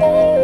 Oh